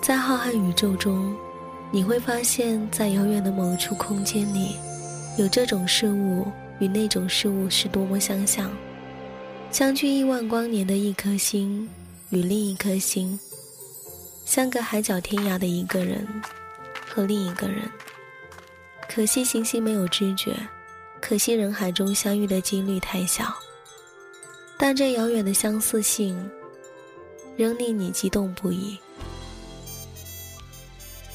在浩瀚宇宙中，你会发现在遥远的某处空间里，有这种事物与那种事物是多么相像。相距亿万光年的一颗星，与另一颗星，相隔海角天涯的一个人和另一个人。可惜行星没有知觉，可惜人海中相遇的几率太小。但这遥远的相似性，仍令你激动不已。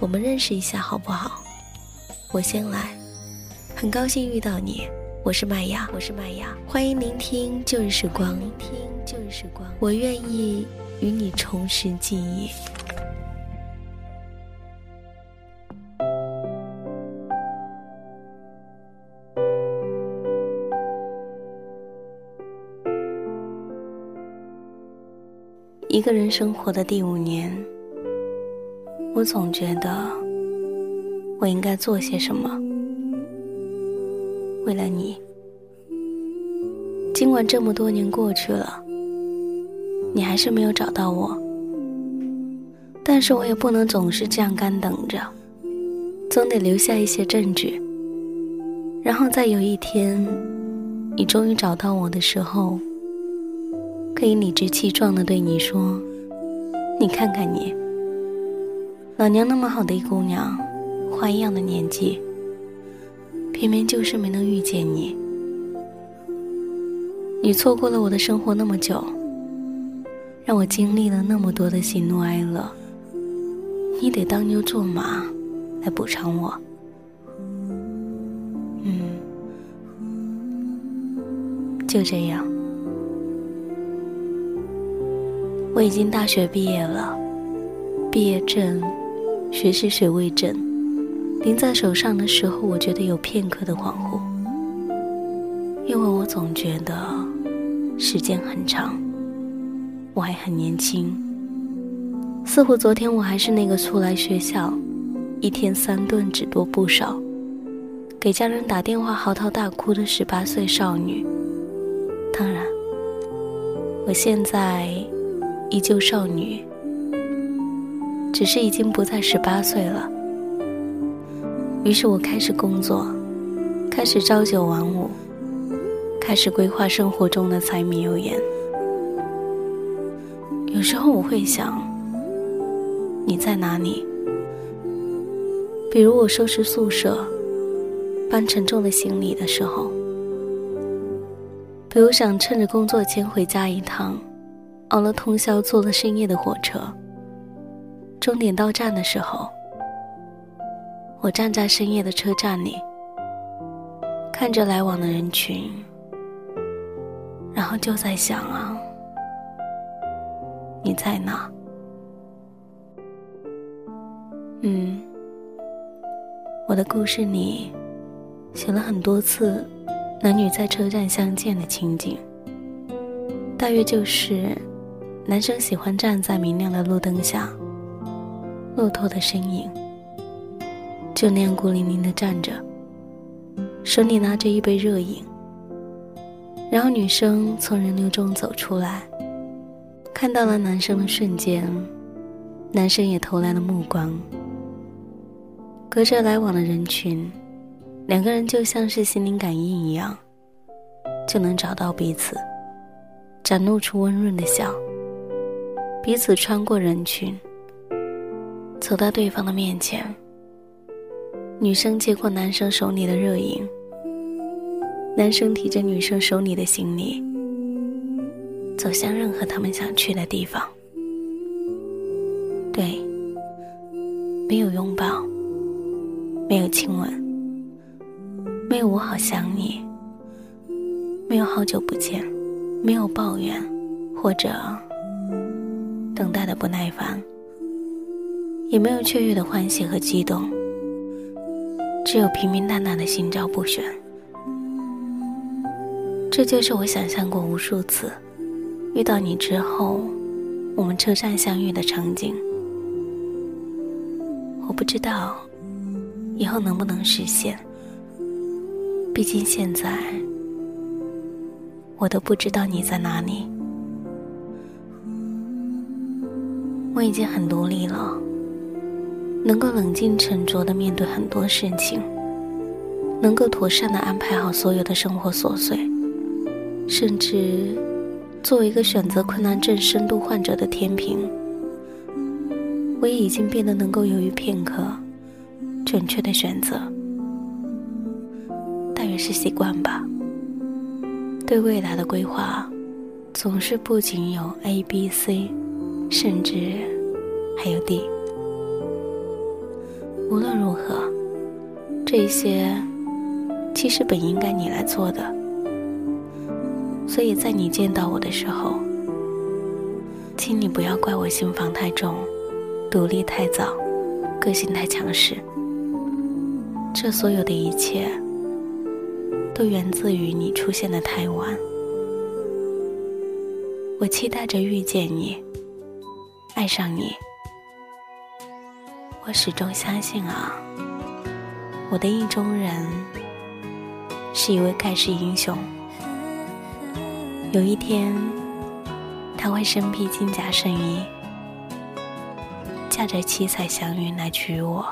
我们认识一下好不好？我先来，很高兴遇到你，我是麦芽，我是麦芽，欢迎聆听旧日时光，聆听旧日时光，我愿意与你重拾记忆。一个人生活的第五年。我总觉得，我应该做些什么，为了你。尽管这么多年过去了，你还是没有找到我，但是我也不能总是这样干等着，总得留下一些证据，然后在有一天，你终于找到我的时候，可以理直气壮的对你说：“你看看你。”老娘那么好的一姑娘，花一样的年纪，偏偏就是没能遇见你。你错过了我的生活那么久，让我经历了那么多的喜怒哀乐，你得当牛做马来补偿我。嗯，就这样，我已经大学毕业了，毕业证。学习水位证拎在手上的时候，我觉得有片刻的恍惚，因为我总觉得时间很长，我还很年轻，似乎昨天我还是那个初来学校，一天三顿只多不少，给家人打电话嚎啕大哭的十八岁少女。当然，我现在依旧少女。只是已经不再十八岁了。于是我开始工作，开始朝九晚五，开始规划生活中的柴米油盐。有时候我会想，你在哪里？比如我收拾宿舍，搬沉重的行李的时候，比如想趁着工作前回家一趟，熬了通宵坐了深夜的火车。终点到站的时候，我站在深夜的车站里，看着来往的人群，然后就在想啊，你在哪？嗯，我的故事里写了很多次男女在车站相见的情景，大约就是男生喜欢站在明亮的路灯下。骆驼的身影，就那样孤零零的站着，手里拿着一杯热饮。然后女生从人流中走出来，看到了男生的瞬间，男生也投来了目光。隔着来往的人群，两个人就像是心灵感应一样，就能找到彼此，展露出温润的笑。彼此穿过人群。走到对方的面前，女生接过男生手里的热饮，男生提着女生手里的行李，走向任何他们想去的地方。对，没有拥抱，没有亲吻，没有我好想你，没有好久不见，没有抱怨，或者等待的不耐烦。也没有雀跃的欢喜和激动，只有平平淡淡的心照不宣。这就是我想象过无数次遇到你之后，我们车站相遇的场景。我不知道以后能不能实现，毕竟现在我都不知道你在哪里。我已经很独立了，能够冷静沉着的面对很多事情，能够妥善的安排好所有的生活琐碎。甚至，作为一个选择困难症深度患者的天平，我也已经变得能够犹豫片刻，准确的选择。大约是习惯吧。对未来的规划，总是不仅有 A、B、C，甚至还有 D。无论如何，这些其实本应该你来做的。所以在你见到我的时候，请你不要怪我心房太重，独立太早，个性太强势。这所有的一切，都源自于你出现的太晚。我期待着遇见你，爱上你。我始终相信啊，我的意中人是一位盖世英雄。有一天，他会身披金甲圣衣，驾着七彩祥云来娶我。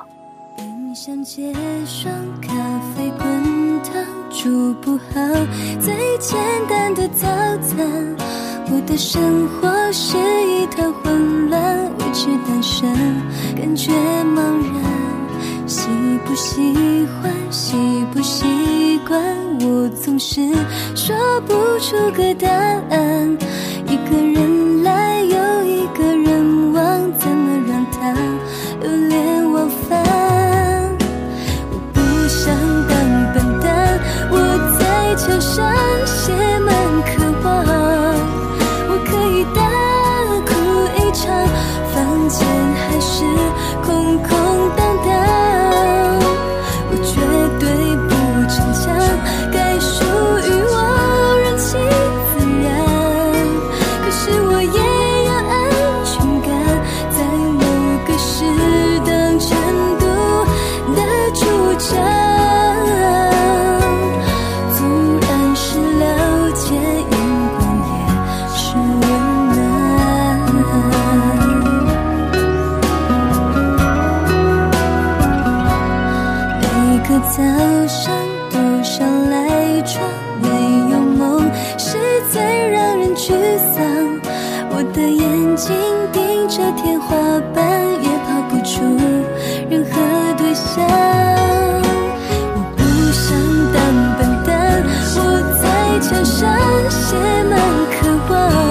冰箱结霜，咖啡滚烫，煮不好最简单的早餐。我的生活是一团混乱，维持单身，感觉。不喜欢，习不习惯，我总是说不出个答案。一个人写满渴望